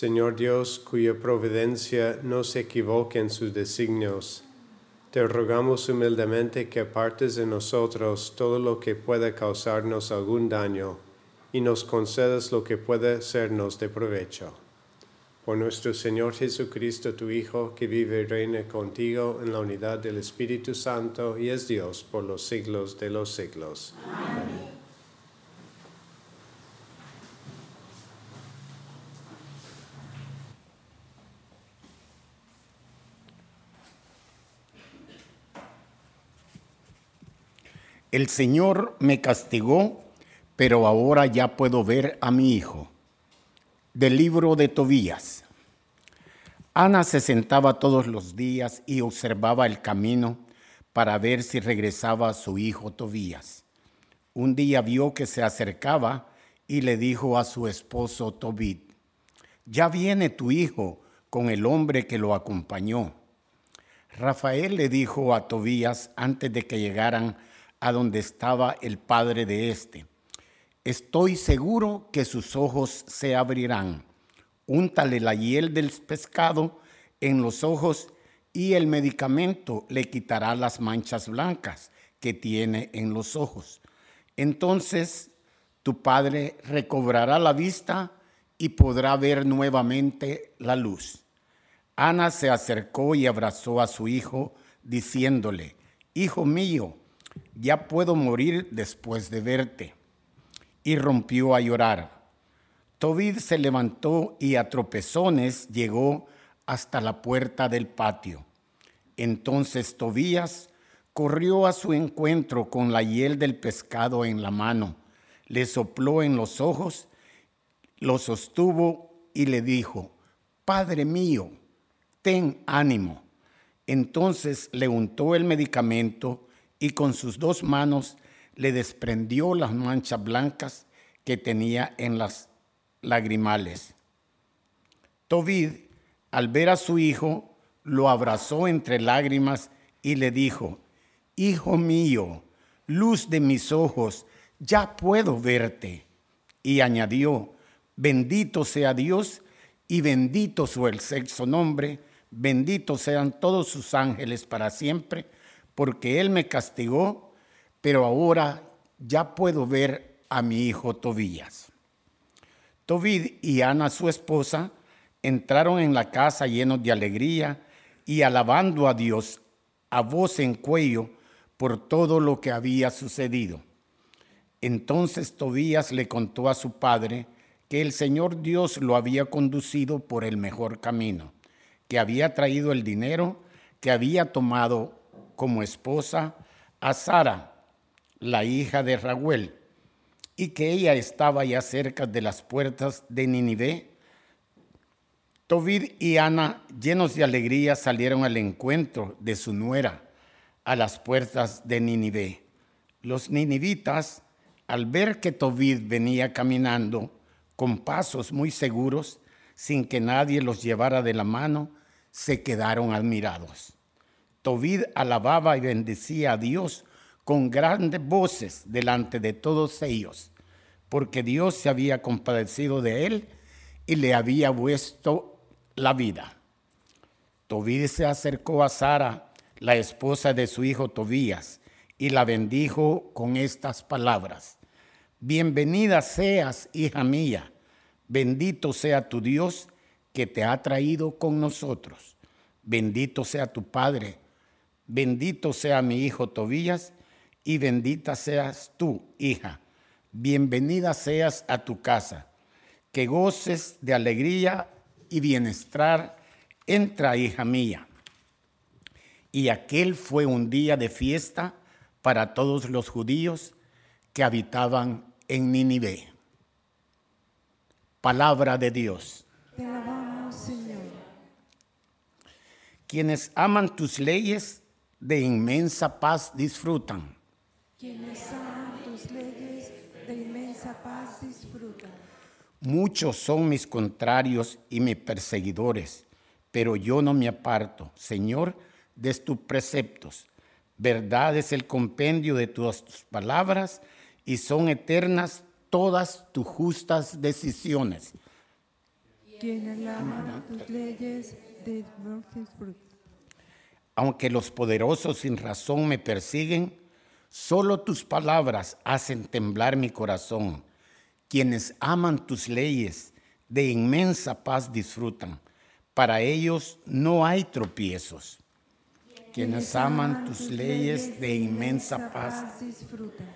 Señor Dios, cuya providencia no se equivoque en sus designios, te rogamos humildemente que apartes de nosotros todo lo que pueda causarnos algún daño y nos concedas lo que pueda sernos de provecho. Por nuestro Señor Jesucristo, tu Hijo, que vive y reina contigo en la unidad del Espíritu Santo y es Dios por los siglos de los siglos. Amén. El Señor me castigó, pero ahora ya puedo ver a mi hijo. Del libro de Tobías. Ana se sentaba todos los días y observaba el camino para ver si regresaba su hijo Tobías. Un día vio que se acercaba y le dijo a su esposo Tobit, ya viene tu hijo con el hombre que lo acompañó. Rafael le dijo a Tobías antes de que llegaran a donde estaba el padre de éste. Estoy seguro que sus ojos se abrirán. Úntale la hiel del pescado en los ojos y el medicamento le quitará las manchas blancas que tiene en los ojos. Entonces tu padre recobrará la vista y podrá ver nuevamente la luz. Ana se acercó y abrazó a su hijo, diciéndole, Hijo mío, ya puedo morir después de verte. Y rompió a llorar. Tobid se levantó y a tropezones llegó hasta la puerta del patio. Entonces Tobías corrió a su encuentro con la hiel del pescado en la mano, le sopló en los ojos, lo sostuvo y le dijo, Padre mío, ten ánimo. Entonces le untó el medicamento y con sus dos manos le desprendió las manchas blancas que tenía en las lagrimales. Tobid, al ver a su hijo, lo abrazó entre lágrimas y le dijo, Hijo mío, luz de mis ojos, ya puedo verte. Y añadió, Bendito sea Dios y bendito su el sexo nombre, benditos sean todos sus ángeles para siempre, porque Él me castigó, pero ahora ya puedo ver a mi hijo Tobías. Tobid y Ana, su esposa, entraron en la casa llenos de alegría y alabando a Dios a voz en cuello por todo lo que había sucedido. Entonces Tobías le contó a su padre que el Señor Dios lo había conducido por el mejor camino, que había traído el dinero, que había tomado como esposa a Sara, la hija de Raúl, y que ella estaba ya cerca de las puertas de Ninive. Tobid y Ana, llenos de alegría, salieron al encuentro de su nuera a las puertas de Ninive. Los ninivitas, al ver que Tobid venía caminando con pasos muy seguros, sin que nadie los llevara de la mano, se quedaron admirados. Tobid alababa y bendecía a Dios con grandes voces delante de todos ellos, porque Dios se había compadecido de él y le había puesto la vida. Tobid se acercó a Sara, la esposa de su hijo Tobías, y la bendijo con estas palabras. Bienvenida seas, hija mía, bendito sea tu Dios que te ha traído con nosotros. Bendito sea tu Padre, bendito sea mi hijo Tobías, y bendita seas tú, hija. Bienvenida seas a tu casa. Que goces de alegría y bienestar. Entra, hija mía. Y aquel fue un día de fiesta para todos los judíos que habitaban en Nínive. Palabra de Dios. Te alabamos, Señor. Quienes aman tus leyes de inmensa paz disfrutan. Quienes aman tus leyes de inmensa paz disfrutan. Muchos son mis contrarios y mis perseguidores, pero yo no me aparto, Señor, de tus preceptos. Verdad es el compendio de tus palabras y son eternas todas tus justas decisiones. Quienes aman tus leyes de disfrutan. Aunque los poderosos sin razón me persiguen, solo tus palabras hacen temblar mi corazón. Quienes aman tus leyes de inmensa paz disfrutan. Para ellos no hay tropiezos. Quienes aman tus leyes de inmensa paz disfrutan.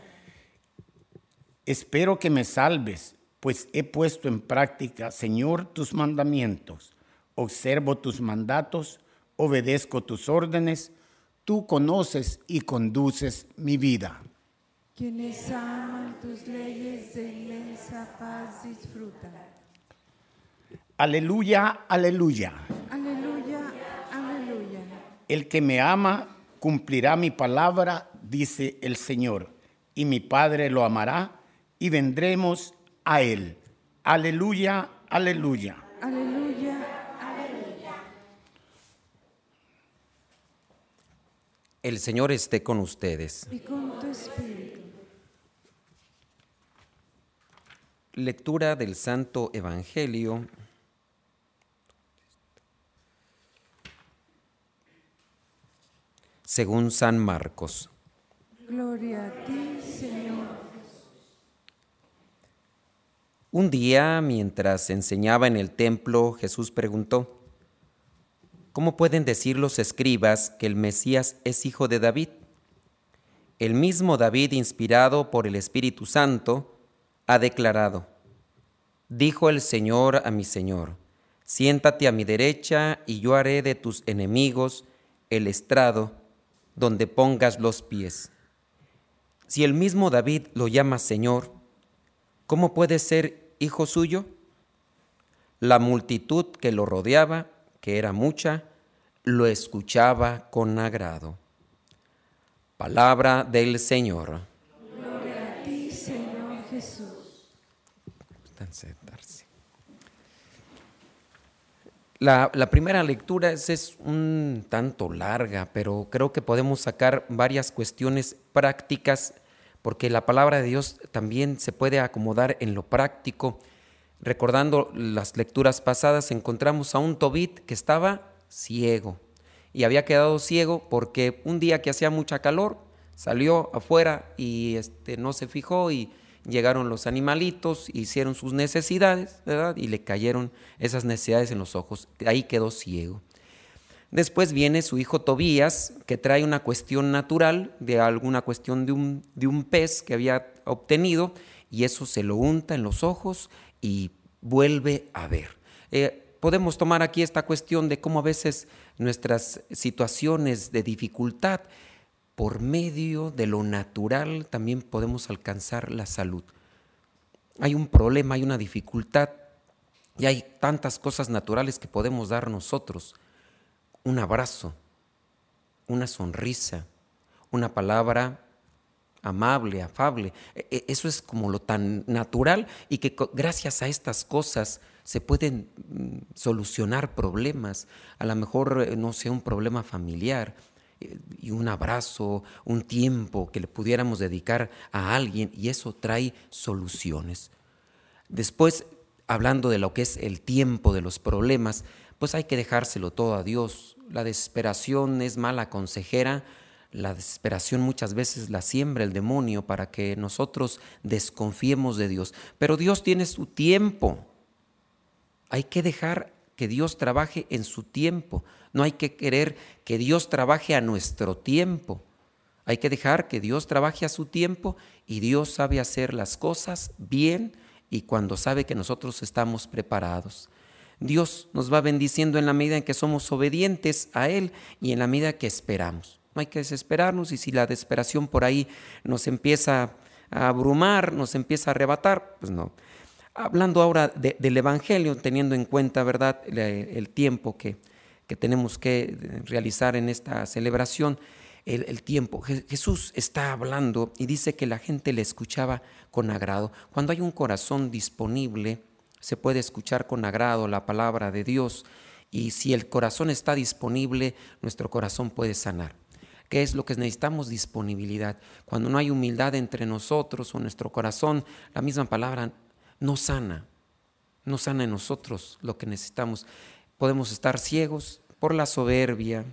Espero que me salves, pues he puesto en práctica, Señor, tus mandamientos. Observo tus mandatos, obedezco tus órdenes. Tú conoces y conduces mi vida. Quienes aman tus leyes de inmensa paz disfrutan. Aleluya, aleluya. Aleluya, aleluya. El que me ama cumplirá mi palabra, dice el Señor, y mi Padre lo amará y vendremos a él. Aleluya, aleluya. Aleluya, aleluya. El Señor esté con ustedes. Y con tu espíritu. Lectura del Santo Evangelio según San Marcos. Gloria a ti, Señor. Un día, mientras enseñaba en el templo, Jesús preguntó, ¿Cómo pueden decir los escribas que el Mesías es hijo de David? El mismo David, inspirado por el Espíritu Santo, ha declarado, Dijo el Señor a mi Señor, siéntate a mi derecha y yo haré de tus enemigos el estrado donde pongas los pies. Si el mismo David lo llama Señor, ¿cómo puede ser hijo suyo? La multitud que lo rodeaba, que era mucha, lo escuchaba con agrado. Palabra del Señor. Gloria a ti, Señor Jesús. La, primera lectura es, un tanto larga, pero creo que podemos sacar varias cuestiones prácticas, porque la palabra de Dios también se puede acomodar en lo práctico. Recordando las lecturas pasadas, encontramos a un Tobit que estaba ciego y había quedado ciego porque un día que hacía mucha calor salió afuera y este, no se fijó y llegaron los animalitos, hicieron sus necesidades, ¿verdad? Y le cayeron esas necesidades en los ojos. Ahí quedó ciego. Después viene su hijo Tobías, que trae una cuestión natural de alguna cuestión de un, de un pez que había obtenido, y eso se lo unta en los ojos y vuelve a ver. Eh, podemos tomar aquí esta cuestión de cómo a veces nuestras situaciones de dificultad por medio de lo natural también podemos alcanzar la salud. Hay un problema, hay una dificultad y hay tantas cosas naturales que podemos dar nosotros. Un abrazo, una sonrisa, una palabra amable, afable. E, e, eso es como lo tan natural y que gracias a estas cosas se pueden mm, solucionar problemas. A lo mejor, eh, no sé, un problema familiar, y un abrazo, un tiempo que le pudiéramos dedicar a alguien y eso trae soluciones. Después, hablando de lo que es el tiempo de los problemas, pues hay que dejárselo todo a Dios. La desesperación es mala consejera, la desesperación muchas veces la siembra el demonio para que nosotros desconfiemos de Dios. Pero Dios tiene su tiempo. Hay que dejar que Dios trabaje en su tiempo. No hay que querer que Dios trabaje a nuestro tiempo. Hay que dejar que Dios trabaje a su tiempo y Dios sabe hacer las cosas bien y cuando sabe que nosotros estamos preparados. Dios nos va bendiciendo en la medida en que somos obedientes a Él y en la medida que esperamos. No hay que desesperarnos y si la desesperación por ahí nos empieza a abrumar, nos empieza a arrebatar, pues no. Hablando ahora del Evangelio, teniendo en cuenta, ¿verdad?, el, tiempo que, que, tenemos que realizar en esta celebración, el, tiempo. Jesús está hablando y dice que la gente le escuchaba con agrado. Cuando hay un corazón disponible, se puede escuchar con agrado la palabra de Dios. Y si el corazón está disponible, nuestro corazón puede sanar. ¿Qué es lo que necesitamos? Disponibilidad. Cuando no hay humildad entre nosotros o nuestro corazón, la misma palabra no sana, no sana en nosotros lo que necesitamos. Podemos estar ciegos por la soberbia,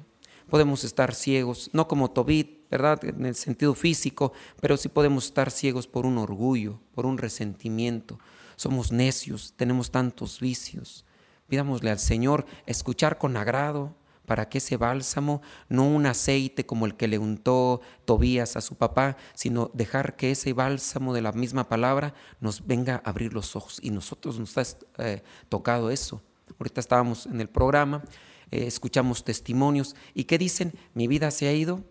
podemos estar ciegos, no como Tobit, ¿verdad? En el sentido físico, pero sí podemos estar ciegos por un orgullo, por un resentimiento. Somos necios, tenemos tantos vicios. Pidámosle al Señor escuchar con agrado, para que ese bálsamo, no un aceite como el que le untó Tobías a su papá, sino dejar que ese bálsamo de la misma palabra nos venga a abrir los ojos. Y nosotros nos ha eh, tocado eso. Ahorita estábamos en el programa, eh, escuchamos testimonios y ¿qué dicen? Mi vida se ha ido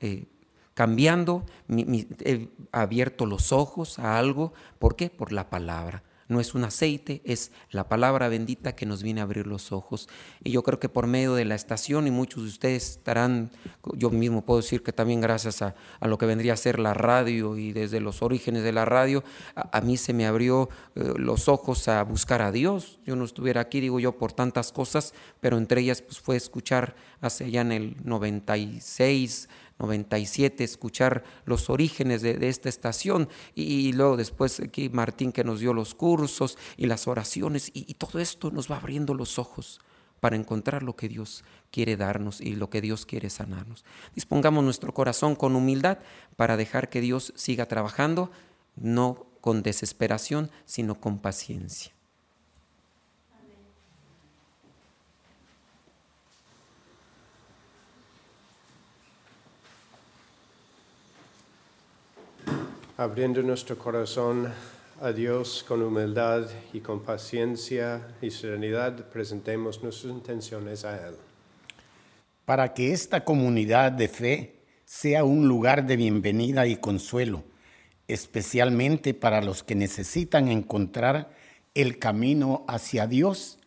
eh, cambiando, he abierto los ojos a algo. ¿Por qué? Por la palabra no es un aceite, es la palabra bendita que nos viene a abrir los ojos. Y yo creo que por medio de la estación, y muchos de ustedes estarán, yo mismo puedo decir que también gracias a, lo que vendría a ser la radio y desde los orígenes de la radio, a, mí se me abrió eh, los ojos a buscar a Dios. Yo no estuviera aquí, digo yo, por tantas cosas, pero entre ellas pues, fue escuchar hace ya en el 96, 97, escuchar los orígenes de, esta estación y, luego después aquí Martín que nos dio los cursos y las oraciones y, y todo esto nos va abriendo los ojos para encontrar lo que Dios quiere darnos y lo que Dios quiere sanarnos. Dispongamos nuestro corazón con humildad para dejar que Dios siga trabajando, no con desesperación, sino con paciencia. Abriendo nuestro corazón a Dios con humildad y con paciencia y serenidad, presentemos nuestras intenciones a Él. Para que esta comunidad de fe sea un lugar de bienvenida y consuelo, especialmente para los que necesitan encontrar el camino hacia Dios,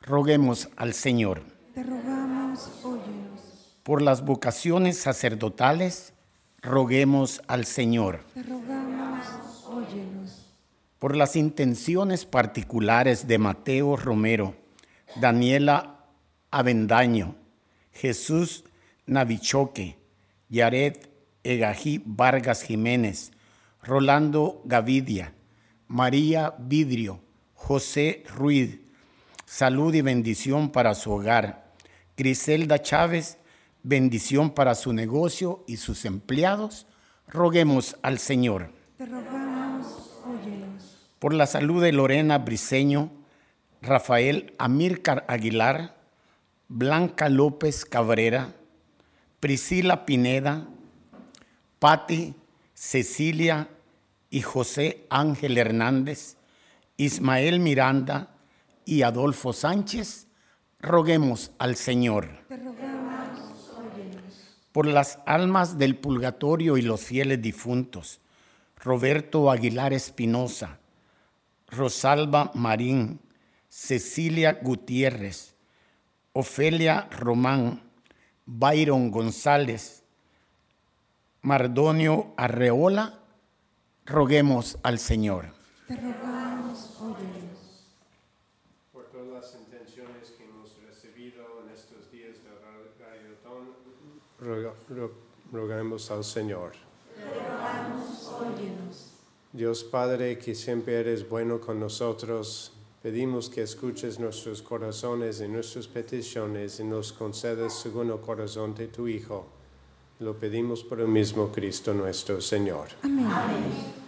roguemos al Señor. Te rogamos, óyenos. Por las vocaciones sacerdotales, roguemos al Señor. Te rogamos, óyenos. Por las intenciones particulares de Mateo Romero, Daniela Avendaño, Jesús Navichoque, Yared Egají Vargas Jiménez, Rolando Gavidia, María Vidrio, José Ruiz, salud y bendición para su hogar. Griselda Chávez, bendición para su negocio y sus empleados. Roguemos al Señor. Te rogamos, óyenos. Por la salud de Lorena Briceño, Rafael Amílcar Aguilar, Blanca López Cabrera, Priscila Pineda, Patti, Cecilia y José Ángel Hernández, Ismael Miranda y Adolfo Sánchez, roguemos al Señor. Te rogamos, óyenos. Por las almas del purgatorio y los fieles difuntos, Roberto Aguilar Espinosa, Rosalba Marín, Cecilia Gutiérrez, Ofelia Román, Byron González, Mardonio Arreola, roguemos al Señor rogamos, óyenos. Por todas las intenciones que hemos recibido en estos días de Rayotón, roga- ro- rogamos al Señor. Dios Padre, que siempre eres bueno con nosotros, pedimos que escuches nuestros corazones y nuestras peticiones y nos concedas según el corazón de tu Hijo. Lo pedimos por el mismo Cristo nuestro Señor. Amén.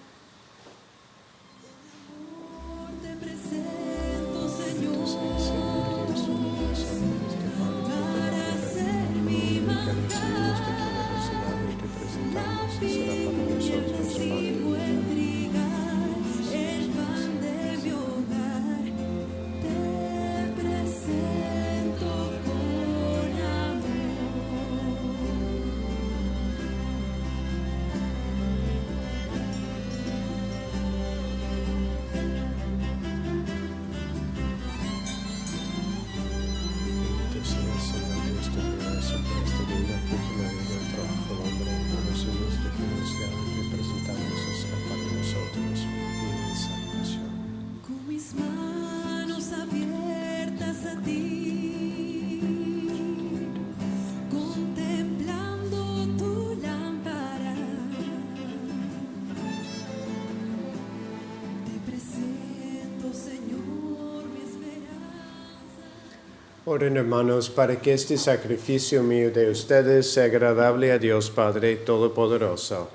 Oren hermanos para que este sacrificio mío de ustedes sea agradable a Dios Padre Todopoderoso.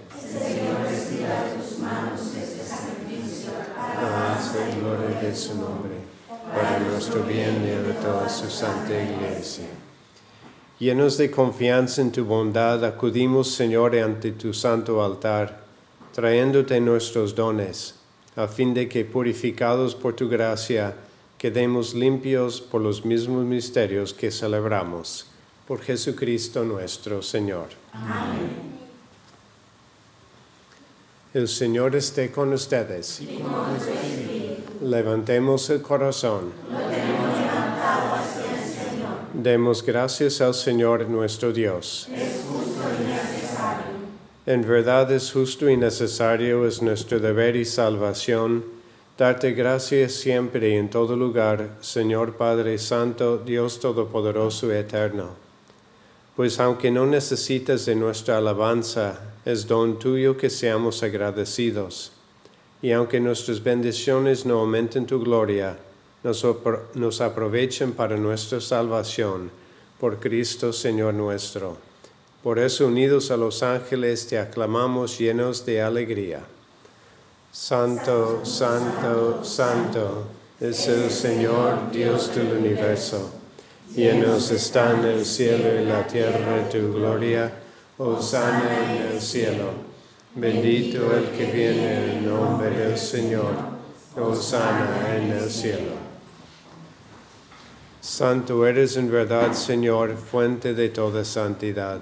Alabanza y gloria de su nombre, para nuestro bien y de toda su santa iglesia. Llenos de confianza en tu bondad, acudimos, Señor, ante tu santo altar, trayéndote nuestros dones, a fin de que, purificados por tu gracia, quedemos limpios por los mismos misterios que celebramos. Por Jesucristo nuestro Señor. El Señor esté con ustedes. Levantemos el corazón. Demos gracias al Señor nuestro Dios. En verdad es justo y necesario, es nuestro deber y salvación, darte gracias siempre y en todo lugar, Señor Padre Santo, Dios Todopoderoso y Eterno. Pues aunque no necesitas de nuestra alabanza, es don tuyo que seamos agradecidos. Y aunque nuestras bendiciones no aumenten tu gloria, nos, nos aprovechen para nuestra salvación, por Cristo Señor nuestro. Por eso, unidos a los ángeles, te aclamamos llenos de alegría. Santo, santo, santo es el Señor Dios del universo. Llenos están el cielo y la tierra de tu gloria. Hosana en el cielo. Bendito el que viene en nombre del Señor. Hosana en el cielo. Santo eres en verdad, Señor, fuente de toda santidad.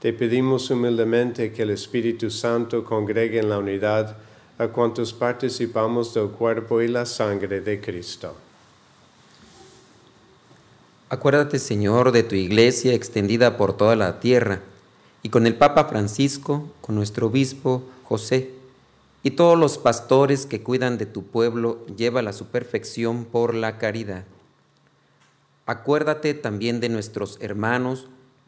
Te pedimos humildemente que el Espíritu Santo congregue en la unidad a cuantos participamos del cuerpo y la sangre de Cristo. Acuérdate, Señor, de tu iglesia extendida por toda la tierra, y con el Papa Francisco, con nuestro obispo José, y todos los pastores que cuidan de tu pueblo, llévala a su perfección por la caridad. Acuérdate también de nuestros hermanos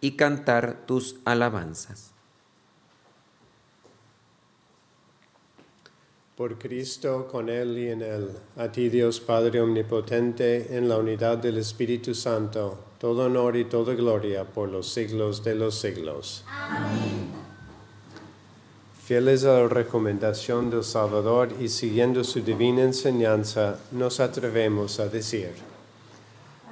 y cantar tus alabanzas. Por Cristo, con Él y en Él, a ti Dios Padre Omnipotente, en la unidad del Espíritu Santo, todo honor y toda gloria por los siglos de los siglos. Fieles a la recomendación del Salvador y siguiendo su divina enseñanza, nos atrevemos a decir,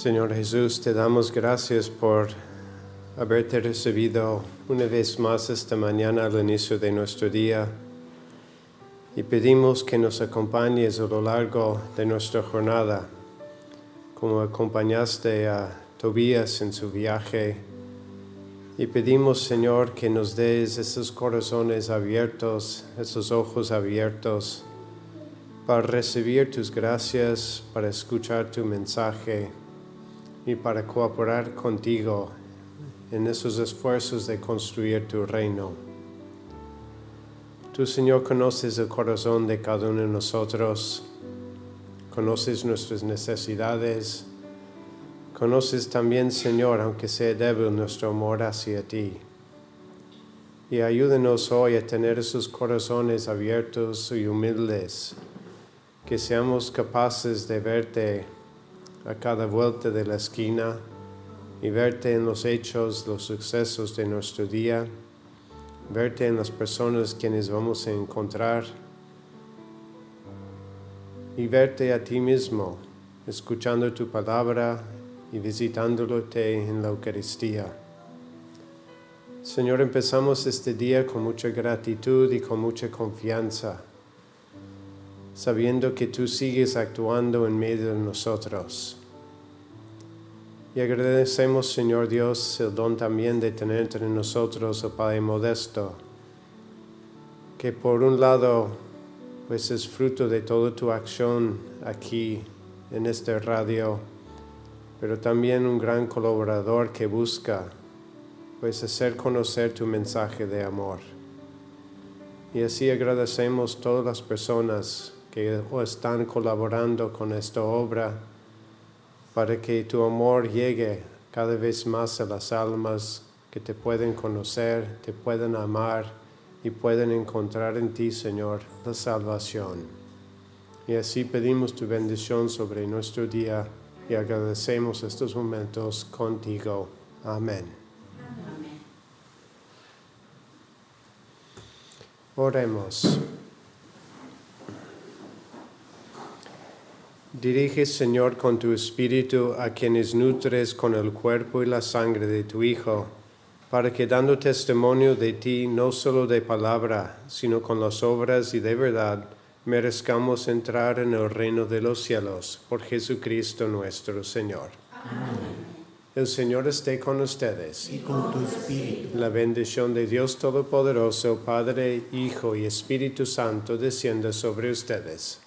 Señor Jesús, te damos gracias por haberte recibido una vez más esta mañana al inicio de nuestro día y pedimos que nos acompañes a lo largo de nuestra jornada, como acompañaste a Tobías en su viaje. Y pedimos, Señor, que nos des esos corazones abiertos, esos ojos abiertos, para recibir tus gracias, para escuchar tu mensaje y para cooperar contigo en esos esfuerzos de construir tu reino. Tú, Señor, conoces el corazón de cada uno de nosotros, conoces nuestras necesidades, conoces también, Señor, aunque sea débil, nuestro amor hacia ti. Y ayúdenos hoy a tener esos corazones abiertos y humildes, que seamos capaces de verte a cada vuelta de la esquina y verte en los hechos, los sucesos de nuestro día, verte en las personas quienes vamos a encontrar y verte a ti mismo, escuchando tu palabra y visitándote en la Eucaristía. Señor, empezamos este día con mucha gratitud y con mucha confianza sabiendo que tú sigues actuando en medio de nosotros. Y agradecemos, Señor Dios, el don también de tener entre nosotros, el Padre Modesto, que por un lado, pues es fruto de toda tu acción aquí en este radio, pero también un gran colaborador que busca, pues hacer conocer tu mensaje de amor. Y así agradecemos todas las personas que están colaborando con esta obra para que tu amor llegue cada vez más a las almas que te pueden conocer, te pueden amar y pueden encontrar en ti, Señor, la salvación. Y así pedimos tu bendición sobre nuestro día y agradecemos estos momentos contigo. Amén. Oremos. Dirige, Señor, con tu espíritu a quienes nutres con el cuerpo y la sangre de tu Hijo, para que dando testimonio de ti, no solo de palabra, sino con las obras y de verdad, merezcamos entrar en el reino de los cielos, por Jesucristo nuestro Señor. Amén. El Señor esté con ustedes. Y con tu espíritu. La bendición de Dios Todopoderoso, Padre, Hijo y Espíritu Santo, descienda sobre ustedes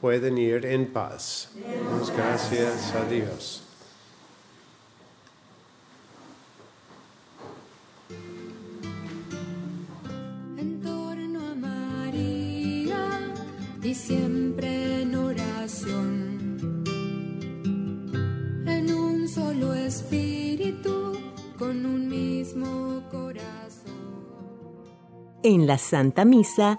pueden ir en paz. Damos gracias a Dios. En torno a María y siempre en oración, en un solo espíritu, con un mismo corazón. En la Santa Misa,